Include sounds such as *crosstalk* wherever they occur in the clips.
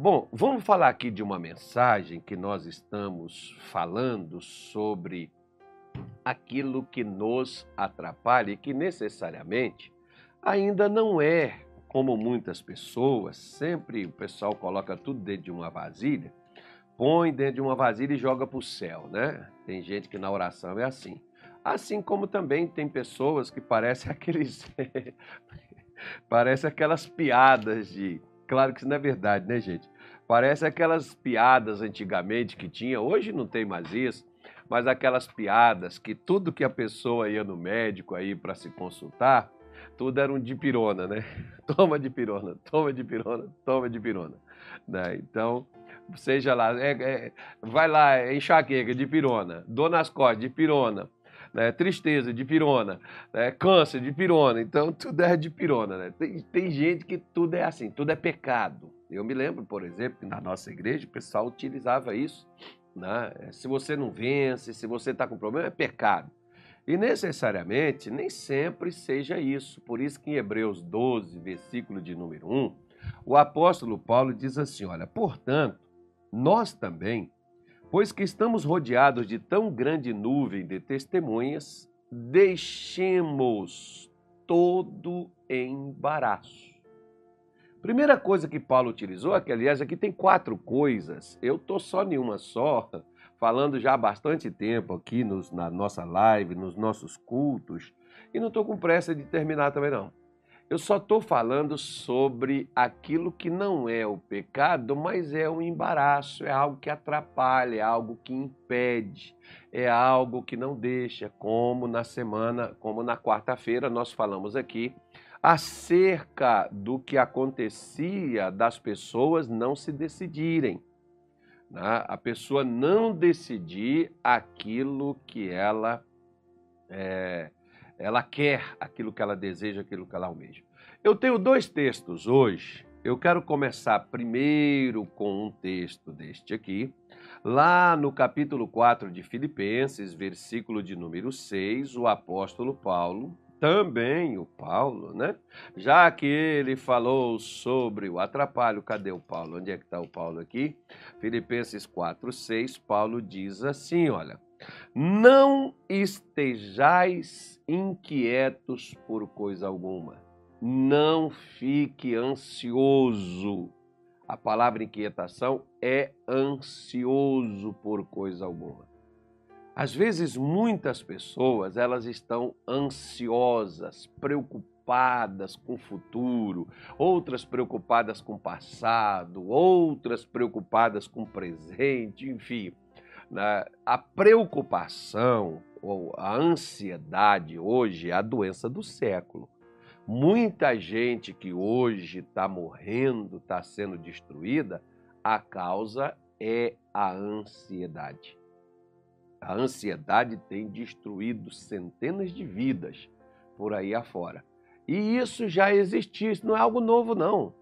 Bom, vamos falar aqui de uma mensagem que nós estamos falando sobre aquilo que nos atrapalha e que necessariamente ainda não é como muitas pessoas, sempre o pessoal coloca tudo dentro de uma vasilha, põe dentro de uma vasilha e joga para o céu, né? Tem gente que na oração é assim. Assim como também tem pessoas que parecem *laughs* aqueles. parece aquelas piadas de. Claro que isso não é verdade, né, gente? Parece aquelas piadas antigamente que tinha, hoje não tem mais isso, mas aquelas piadas que tudo que a pessoa ia no médico aí para se consultar, tudo era um dipirona, né? *laughs* Toma de pirona, toma de pirona, toma de pirona. Né? Então, seja lá, é, é, vai lá, é enxaqueca de pirona, dor nas costas de pirona, né? tristeza de pirona, né? câncer de pirona, então tudo é de pirona. Né? Tem, tem gente que tudo é assim, tudo é pecado. Eu me lembro, por exemplo, que na nossa igreja o pessoal utilizava isso. Né? Se você não vence, se você está com problema, é pecado. E necessariamente nem sempre seja isso. Por isso que em Hebreus 12, versículo de número 1, o apóstolo Paulo diz assim: olha, portanto, nós também, pois que estamos rodeados de tão grande nuvem de testemunhas, deixemos todo embaraço. Primeira coisa que Paulo utilizou, que aliás aqui tem quatro coisas, eu estou só em uma só, *laughs* falando já há bastante tempo aqui nos, na nossa live, nos nossos cultos, e não estou com pressa de terminar também não. Eu só estou falando sobre aquilo que não é o pecado, mas é um embaraço, é algo que atrapalha, é algo que impede, é algo que não deixa, como na semana, como na quarta-feira nós falamos aqui, acerca do que acontecia das pessoas não se decidirem. Né? A pessoa não decidir aquilo que ela é, ela quer aquilo que ela deseja, aquilo que ela almeja. Eu tenho dois textos hoje. Eu quero começar primeiro com um texto deste aqui, lá no capítulo 4 de Filipenses, versículo de número 6, o apóstolo Paulo, também o Paulo, né? Já que ele falou sobre o atrapalho, cadê o Paulo? Onde é que está o Paulo aqui? Filipenses 4, 6, Paulo diz assim: olha, não estejais inquietos por coisa alguma, não fique ansioso. A palavra inquietação é ansioso por coisa alguma. Às vezes muitas pessoas, elas estão ansiosas, preocupadas com o futuro, outras preocupadas com o passado, outras preocupadas com o presente, enfim. Né? A preocupação ou a ansiedade hoje é a doença do século. Muita gente que hoje está morrendo, está sendo destruída, a causa é a ansiedade. A ansiedade tem destruído centenas de vidas por aí afora. E isso já existia, isso não é algo novo, não.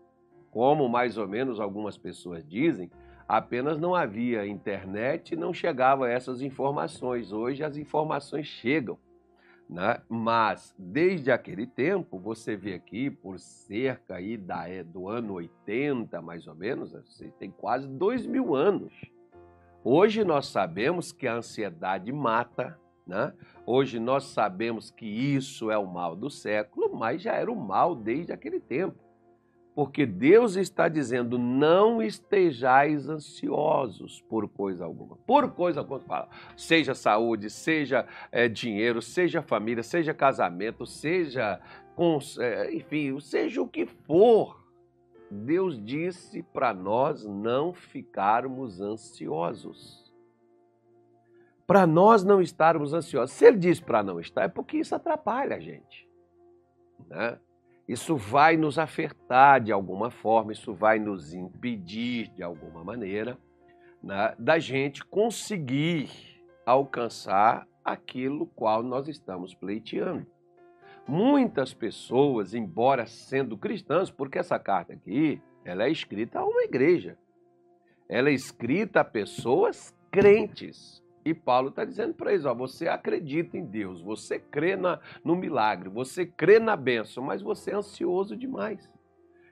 Como mais ou menos algumas pessoas dizem, apenas não havia internet e não chegavam essas informações. Hoje as informações chegam. Né? Mas desde aquele tempo, você vê aqui, por cerca aí da, é, do ano 80, mais ou menos, tem quase dois mil anos Hoje nós sabemos que a ansiedade mata, né? Hoje nós sabemos que isso é o mal do século, mas já era o mal desde aquele tempo. Porque Deus está dizendo: não estejais ansiosos por coisa alguma. Por coisa alguma. Seja saúde, seja é, dinheiro, seja família, seja casamento, seja. É, enfim, seja o que for Deus disse para nós não ficarmos ansiosos. Para nós não estarmos ansiosos. Se ele diz para não estar, é porque isso atrapalha a gente. Né? Isso vai nos afetar de alguma forma, isso vai nos impedir de alguma maneira né, da gente conseguir alcançar aquilo qual nós estamos pleiteando. Muitas pessoas, embora sendo cristãs, porque essa carta aqui, ela é escrita a uma igreja. Ela é escrita a pessoas crentes. E Paulo está dizendo para eles: ó, você acredita em Deus, você crê na, no milagre, você crê na bênção, mas você é ansioso demais.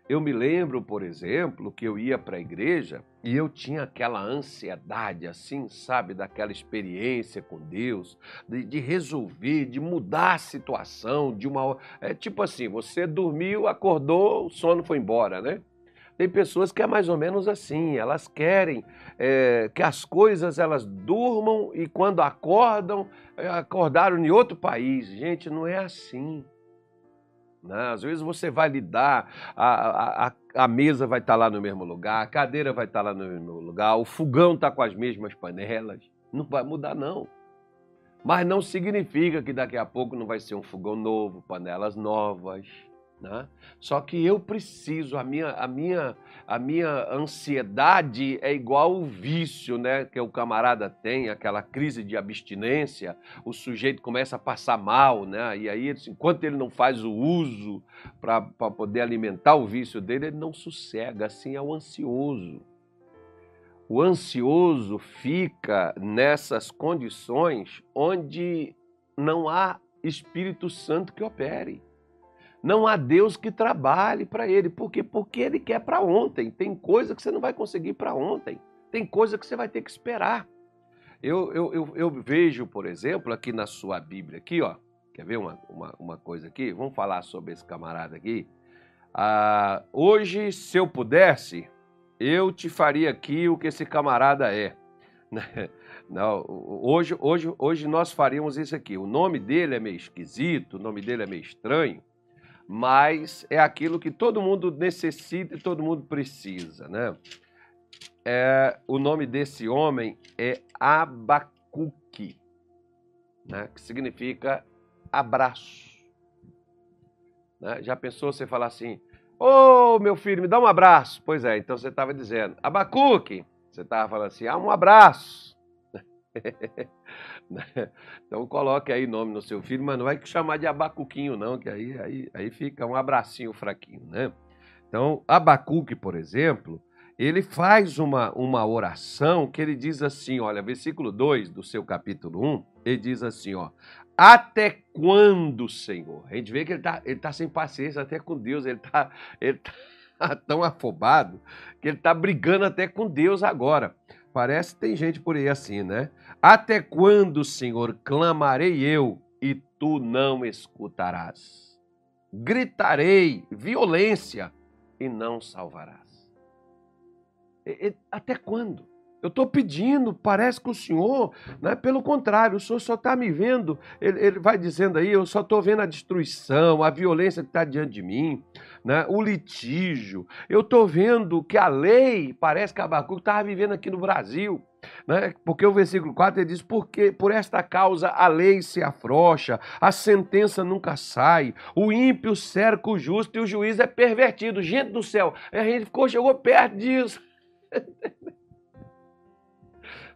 Eu me lembro, por exemplo, que eu ia para a igreja e eu tinha aquela ansiedade, assim, sabe, daquela experiência com Deus, de, de resolver, de mudar a situação, de uma. É tipo assim, você dormiu, acordou, o sono foi embora, né? Tem pessoas que é mais ou menos assim, elas querem é, que as coisas elas durmam e quando acordam, é, acordaram em outro país. Gente, não é assim. Né? Às vezes você vai lidar, a, a, a mesa vai estar lá no mesmo lugar, a cadeira vai estar lá no mesmo lugar, o fogão está com as mesmas panelas. Não vai mudar, não. Mas não significa que daqui a pouco não vai ser um fogão novo, panelas novas. Né? Só que eu preciso, a minha, a, minha, a minha ansiedade é igual o vício né, que o camarada tem, aquela crise de abstinência, o sujeito começa a passar mal, né? e aí, enquanto ele não faz o uso para poder alimentar o vício dele, ele não sossega, assim é o ansioso. O ansioso fica nessas condições onde não há Espírito Santo que opere. Não há Deus que trabalhe para ele. Por quê? Porque ele quer para ontem. Tem coisa que você não vai conseguir para ontem. Tem coisa que você vai ter que esperar. Eu, eu, eu, eu, vejo, por exemplo, aqui na sua Bíblia, aqui, ó. Quer ver uma, uma, uma coisa aqui? Vamos falar sobre esse camarada aqui. Ah, hoje, se eu pudesse, eu te faria aqui o que esse camarada é. *laughs* Não, hoje, hoje, hoje nós faríamos isso aqui. O nome dele é meio esquisito, o nome dele é meio estranho mas é aquilo que todo mundo necessita e todo mundo precisa, né? É, o nome desse homem é Abacuque, né? que significa abraço. Né? Já pensou você falar assim, ô oh, meu filho, me dá um abraço? Pois é, então você estava dizendo, Abacuque, você estava falando assim, ah, um abraço. *laughs* então coloque aí nome no seu filho, mas não vai chamar de abacuquinho não, que aí, aí, aí fica um abracinho fraquinho, né? Então, Abacuque, por exemplo, ele faz uma, uma oração que ele diz assim, olha, versículo 2 do seu capítulo 1, ele diz assim, ó, até quando, Senhor? A gente vê que ele está ele tá sem paciência até com Deus, ele está ele tá *laughs* tão afobado que ele está brigando até com Deus agora. Parece que tem gente por aí assim, né? Até quando, Senhor, clamarei eu e tu não escutarás? Gritarei violência e não salvarás. Até quando? Eu estou pedindo, parece que o senhor, né, pelo contrário, o senhor só está me vendo, ele, ele, vai dizendo aí, eu só estou vendo a destruição, a violência que está diante de mim, né, o litígio. Eu estou vendo que a lei, parece que Abacuque estava vivendo aqui no Brasil. Né? Porque o versículo 4 ele diz: porque por esta causa a lei se afrouxa, a sentença nunca sai, o ímpio cerca o justo e o juiz é pervertido. Gente do céu, a gente ficou, chegou perto disso. *laughs*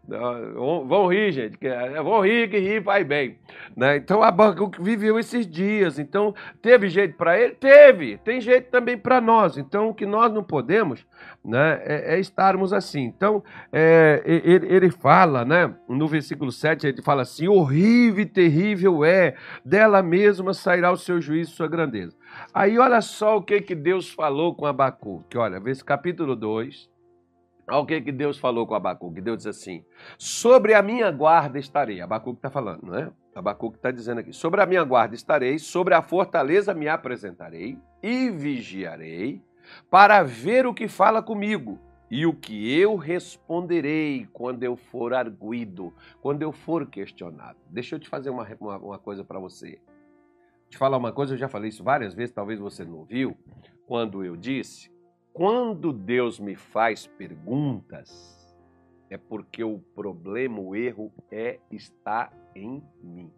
Vão rir, gente. É, vão rir, que rir vai bem. Né? Então Abacuque viveu esses dias. Então, teve jeito para ele? Teve. Tem jeito também para nós. Então, o que nós não podemos né, é, é estarmos assim. Então, é, ele, ele, fala, né, no versículo 7, ele fala assim: horrível e terrível é, dela mesma sairá o seu juízo e sua grandeza. Aí, olha só o que, que Deus falou com Abacuque. Olha, vê esse capítulo 2 Olha o que, que Deus falou com Abacuque. Deus diz assim: Sobre a minha guarda estarei. Abacuque está falando, não é? Abacuque está dizendo aqui: Sobre a minha guarda estarei, sobre a fortaleza me apresentarei e vigiarei, para ver o que fala comigo e o que eu responderei quando eu for arguído, quando eu for questionado. Deixa eu te fazer uma, uma, uma coisa para você. Te falar uma coisa, eu já falei isso várias vezes, talvez você não ouviu, quando eu disse quando Deus me faz perguntas, é porque o problema, o erro é está em mim.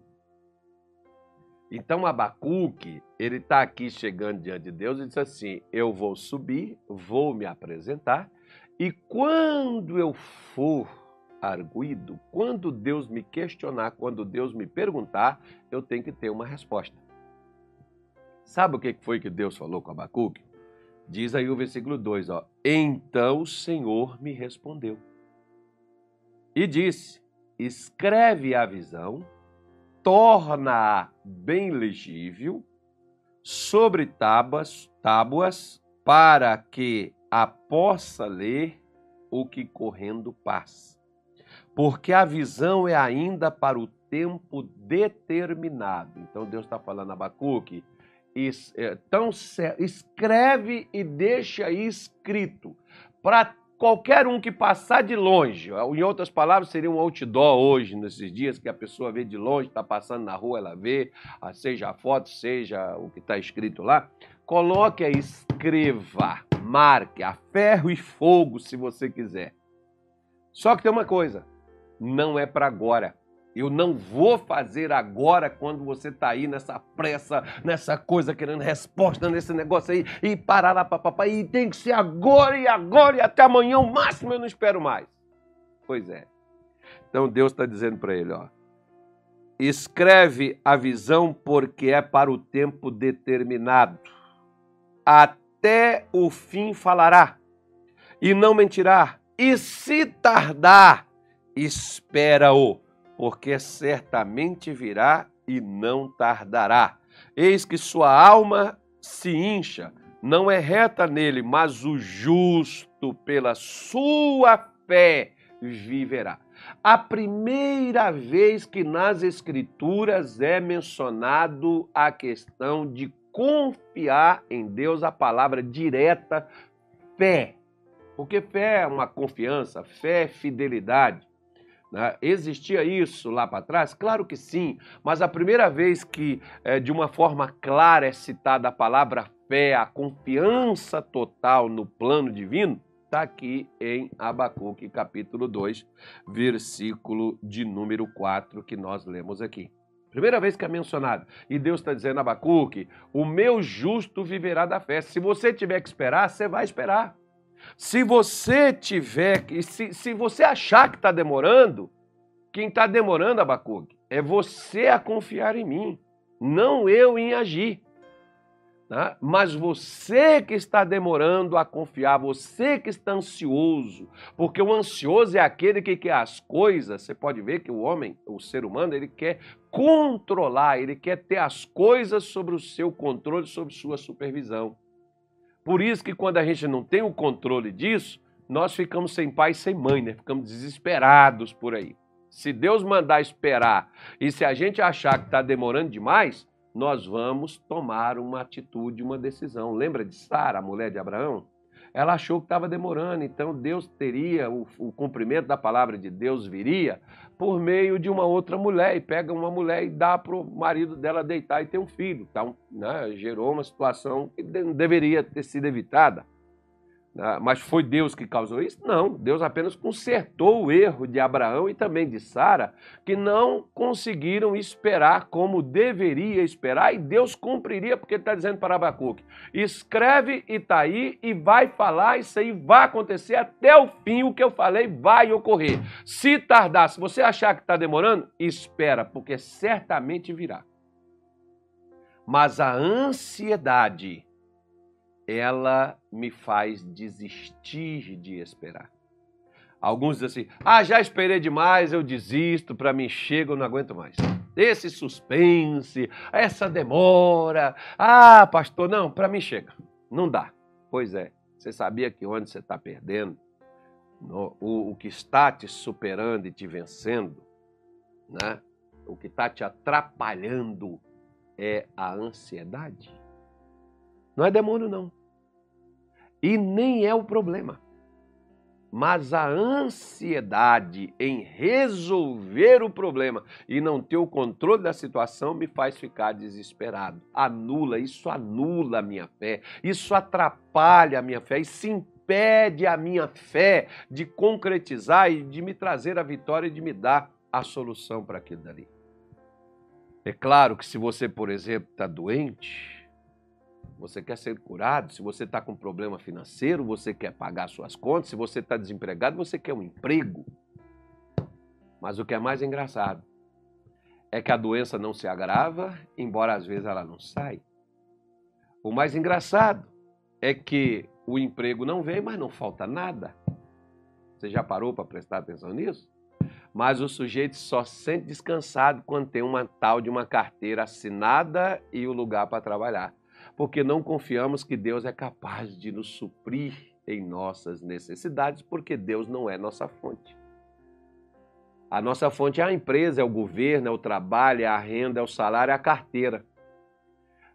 Então Abacuque, ele está aqui chegando diante de Deus e diz assim: Eu vou subir, vou me apresentar, e quando eu for arguído, quando Deus me questionar, quando Deus me perguntar, eu tenho que ter uma resposta. Sabe o que foi que Deus falou com Abacuque? Diz aí o versículo 2, ó. Então o Senhor me respondeu e disse: Escreve a visão, torna-a bem legível sobre tábuas, tábuas para que a possa ler o que correndo passa. Porque a visão é ainda para o tempo determinado. Então Deus está falando a Abacuque, então escreve e deixa escrito para qualquer um que passar de longe. Em outras palavras, seria um outdoor hoje, nesses dias, que a pessoa vê de longe, está passando na rua, ela vê, ah, seja a foto, seja o que está escrito lá. Coloque aí, escreva, marque a ferro e fogo, se você quiser. Só que tem uma coisa, não é para agora. Eu não vou fazer agora quando você está aí nessa pressa, nessa coisa, querendo resposta nesse negócio aí, e parar lá, papapá, e tem que ser agora e agora e até amanhã, o máximo eu não espero mais. Pois é. Então Deus está dizendo para ele, ó, escreve a visão porque é para o tempo determinado. Até o fim falará, e não mentirá, e se tardar, espera-o porque certamente virá e não tardará. Eis que sua alma se incha, não é reta nele, mas o justo pela sua fé viverá. A primeira vez que nas Escrituras é mencionado a questão de confiar em Deus, a palavra direta fé. Porque fé é uma confiança, fé é fidelidade. Né? Existia isso lá para trás? Claro que sim, mas a primeira vez que é, de uma forma clara é citada a palavra fé, a confiança total no plano divino, está aqui em Abacuque, capítulo 2, versículo de número 4, que nós lemos aqui. Primeira vez que é mencionado. E Deus está dizendo a Abacuque: o meu justo viverá da fé. Se você tiver que esperar, você vai esperar. Se você tiver, se, se você achar que está demorando, quem está demorando, Abacuque, é você a confiar em mim, não eu em agir. Tá? Mas você que está demorando a confiar, você que está ansioso, porque o ansioso é aquele que quer as coisas. Você pode ver que o homem, o ser humano, ele quer controlar, ele quer ter as coisas sobre o seu controle, sobre sua supervisão. Por isso que quando a gente não tem o controle disso, nós ficamos sem pai e sem mãe, né? Ficamos desesperados por aí. Se Deus mandar esperar e se a gente achar que está demorando demais, nós vamos tomar uma atitude, uma decisão. Lembra de Sara, a mulher de Abraão? Ela achou que estava demorando, então Deus teria, o, o, cumprimento da palavra de Deus viria por meio de uma outra mulher, e pega uma mulher e dá para o marido dela deitar e ter um filho. Então, né, gerou uma situação que deveria ter sido evitada. Né? Mas foi Deus que causou isso? Não, Deus apenas consertou o erro de Abraão e também de Sara, que não conseguiram esperar como deveria esperar, e Deus cumpriria, porque ele está dizendo para Abacuque: escreve e está aí, e vai falar, isso aí vai acontecer até o fim, o que eu falei vai ocorrer. Se tardar, se você achar que está demorando, espera, porque certamente virá. Mas a ansiedade, ela me faz desistir de esperar. Alguns dizem assim: ah, já esperei demais, eu desisto, para mim chega, eu não aguento mais. Esse suspense, essa demora. Ah, pastor, não, para mim chega. Não dá. Pois é, você sabia que onde você está perdendo, o, o que está te superando e te vencendo, né? o que está te atrapalhando é a ansiedade? Não é demônio, não. E nem é o problema. Mas a ansiedade em resolver o problema e não ter o controle da situação me faz ficar desesperado. Anula, isso anula a minha fé, isso atrapalha a minha fé, isso impede a minha fé de concretizar e de me trazer a vitória e de me dar a solução para aquilo dali. É claro que se você, por exemplo, está doente, você quer ser curado, se você está com problema financeiro, você quer pagar suas contas, se você está desempregado, você quer um emprego. Mas o que é mais engraçado é que a doença não se agrava, embora às vezes ela não sai. O mais engraçado é que o emprego não vem, mas não falta nada. Você já parou para prestar atenção nisso? Mas o sujeito só sente descansado quando tem uma tal de uma carteira assinada e o lugar para trabalhar. Porque não confiamos que Deus é capaz de nos suprir em nossas necessidades, porque Deus não é nossa fonte. A nossa fonte é a empresa, é o governo, é o trabalho, é a renda, é o salário, é a carteira.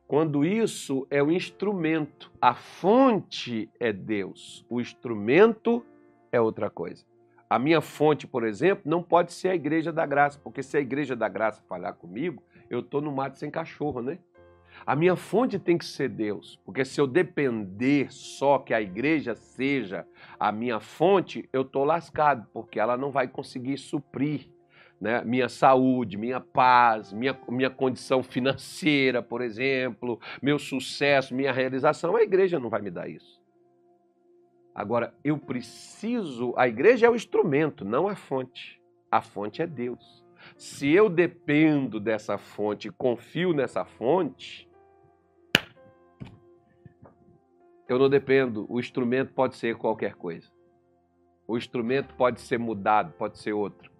Quando isso é o instrumento, a fonte é Deus, o instrumento é outra coisa. A minha fonte, por exemplo, não pode ser a Igreja da Graça, porque se a Igreja da Graça falhar comigo, eu estou no mato sem cachorro, né? A minha fonte tem que ser Deus, porque se eu depender só que a igreja seja a minha fonte, eu estou lascado, porque ela não vai conseguir suprir né, minha saúde, minha paz, minha, minha condição financeira, por exemplo, meu sucesso, minha realização. A igreja não vai me dar isso. Agora, eu preciso. A igreja é o instrumento, não a fonte. A fonte é Deus. Se eu dependo dessa fonte, confio nessa fonte, eu não dependo. O instrumento pode ser qualquer coisa. O instrumento pode ser mudado, pode ser outro.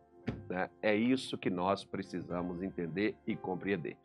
Né? É isso que nós precisamos entender e compreender.